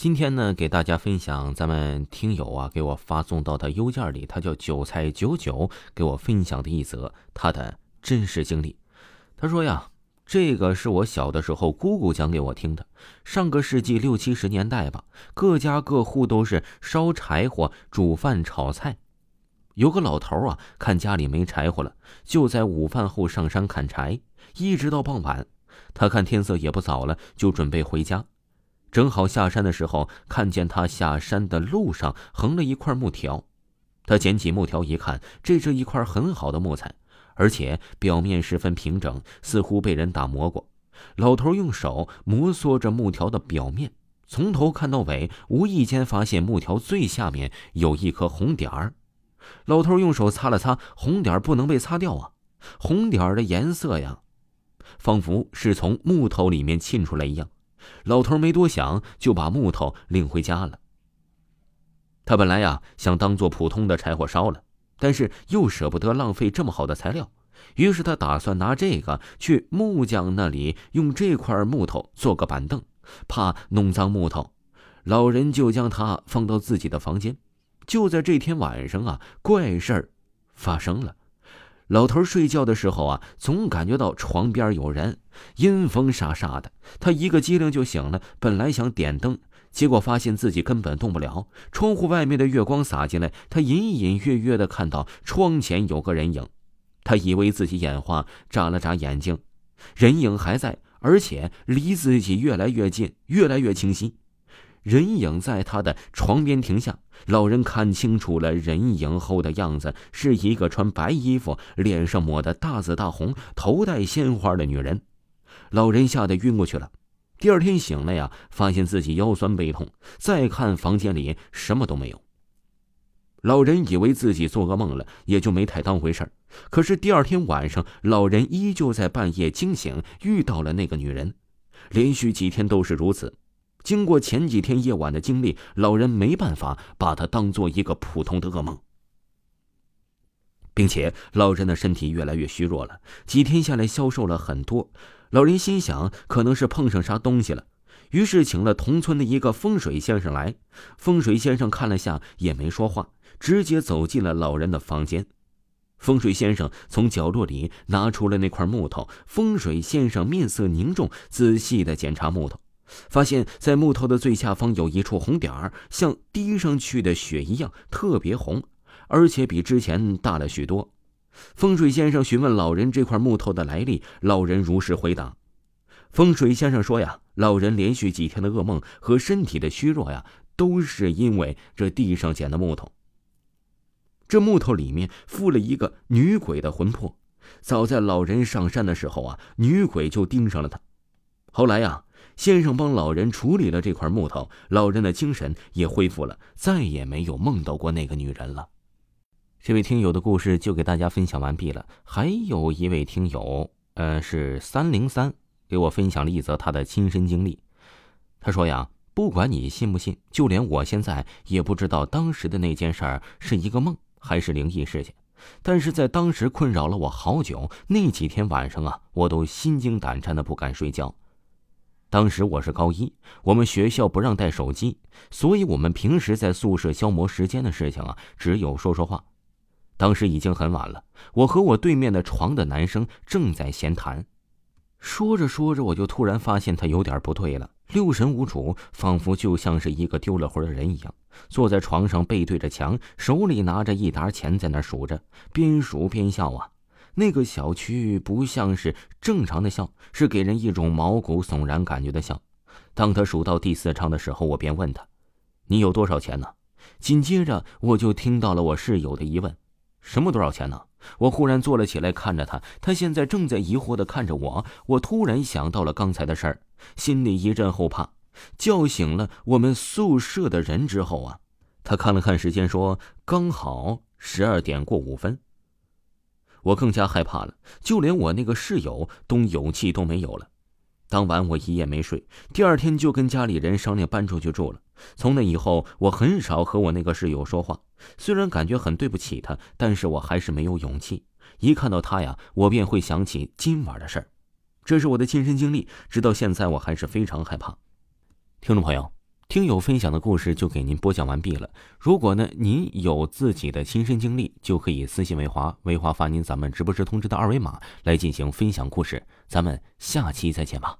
今天呢，给大家分享咱们听友啊给我发送到的邮件里，他叫韭菜九九，给我分享的一则他的真实经历。他说呀，这个是我小的时候姑姑讲给我听的。上个世纪六七十年代吧，各家各户都是烧柴火、煮饭、炒菜。有个老头啊，看家里没柴火了，就在午饭后上山砍柴，一直到傍晚。他看天色也不早了，就准备回家。正好下山的时候，看见他下山的路上横了一块木条，他捡起木条一看，这是一块很好的木材，而且表面十分平整，似乎被人打磨过。老头用手摩挲着木条的表面，从头看到尾，无意间发现木条最下面有一颗红点儿。老头用手擦了擦，红点儿不能被擦掉啊！红点儿的颜色呀，仿佛是从木头里面沁出来一样。老头没多想，就把木头领回家了。他本来呀想当做普通的柴火烧了，但是又舍不得浪费这么好的材料，于是他打算拿这个去木匠那里用这块木头做个板凳，怕弄脏木头。老人就将它放到自己的房间。就在这天晚上啊，怪事儿发生了。老头睡觉的时候啊，总感觉到床边有人，阴风沙沙的。他一个机灵就醒了，本来想点灯，结果发现自己根本动不了。窗户外面的月光洒进来，他隐隐约约的看到窗前有个人影。他以为自己眼花，眨了眨眼睛，人影还在，而且离自己越来越近，越来越清晰。人影在他的床边停下，老人看清楚了人影后的样子，是一个穿白衣服、脸上抹的大紫大红、头戴鲜花的女人。老人吓得晕过去了。第二天醒来呀，发现自己腰酸背痛，再看房间里什么都没有。老人以为自己做噩梦了，也就没太当回事可是第二天晚上，老人依旧在半夜惊醒，遇到了那个女人，连续几天都是如此。经过前几天夜晚的经历，老人没办法把它当做一个普通的噩梦，并且老人的身体越来越虚弱了，几天下来消瘦了很多。老人心想，可能是碰上啥东西了，于是请了同村的一个风水先生来。风水先生看了下，也没说话，直接走进了老人的房间。风水先生从角落里拿出了那块木头，风水先生面色凝重，仔细的检查木头。发现，在木头的最下方有一处红点儿，像滴上去的血一样，特别红，而且比之前大了许多。风水先生询问老人这块木头的来历，老人如实回答。风水先生说：“呀，老人连续几天的噩梦和身体的虚弱呀，都是因为这地上捡的木头。这木头里面附了一个女鬼的魂魄。早在老人上山的时候啊，女鬼就盯上了他。后来呀。”先生帮老人处理了这块木头，老人的精神也恢复了，再也没有梦到过那个女人了。这位听友的故事就给大家分享完毕了。还有一位听友，呃，是三零三，给我分享了一则他的亲身经历。他说呀，不管你信不信，就连我现在也不知道当时的那件事儿是一个梦还是灵异事件，但是在当时困扰了我好久。那几天晚上啊，我都心惊胆战的不敢睡觉。当时我是高一，我们学校不让带手机，所以我们平时在宿舍消磨时间的事情啊，只有说说话。当时已经很晚了，我和我对面的床的男生正在闲谈，说着说着，我就突然发现他有点不对了，六神无主，仿佛就像是一个丢了魂的人一样，坐在床上背对着墙，手里拿着一沓钱在那数着，边数边笑啊。那个小区不像是正常的笑，是给人一种毛骨悚然感觉的笑。当他数到第四场的时候，我便问他：“你有多少钱呢？”紧接着，我就听到了我室友的疑问：“什么多少钱呢？”我忽然坐了起来，看着他，他现在正在疑惑的看着我。我突然想到了刚才的事儿，心里一阵后怕。叫醒了我们宿舍的人之后啊，他看了看时间，说：“刚好十二点过五分。”我更加害怕了，就连我那个室友都勇气都没有了。当晚我一夜没睡，第二天就跟家里人商量搬出去住了。从那以后，我很少和我那个室友说话。虽然感觉很对不起他，但是我还是没有勇气。一看到他呀，我便会想起今晚的事儿。这是我的亲身经历，直到现在我还是非常害怕。听众朋友，听友分享的故事就给您播讲完毕了。如果呢您有自己的亲身经历，就可以私信维华，维华发您咱们直播时通知的二维码来进行分享故事。咱们下期再见吧。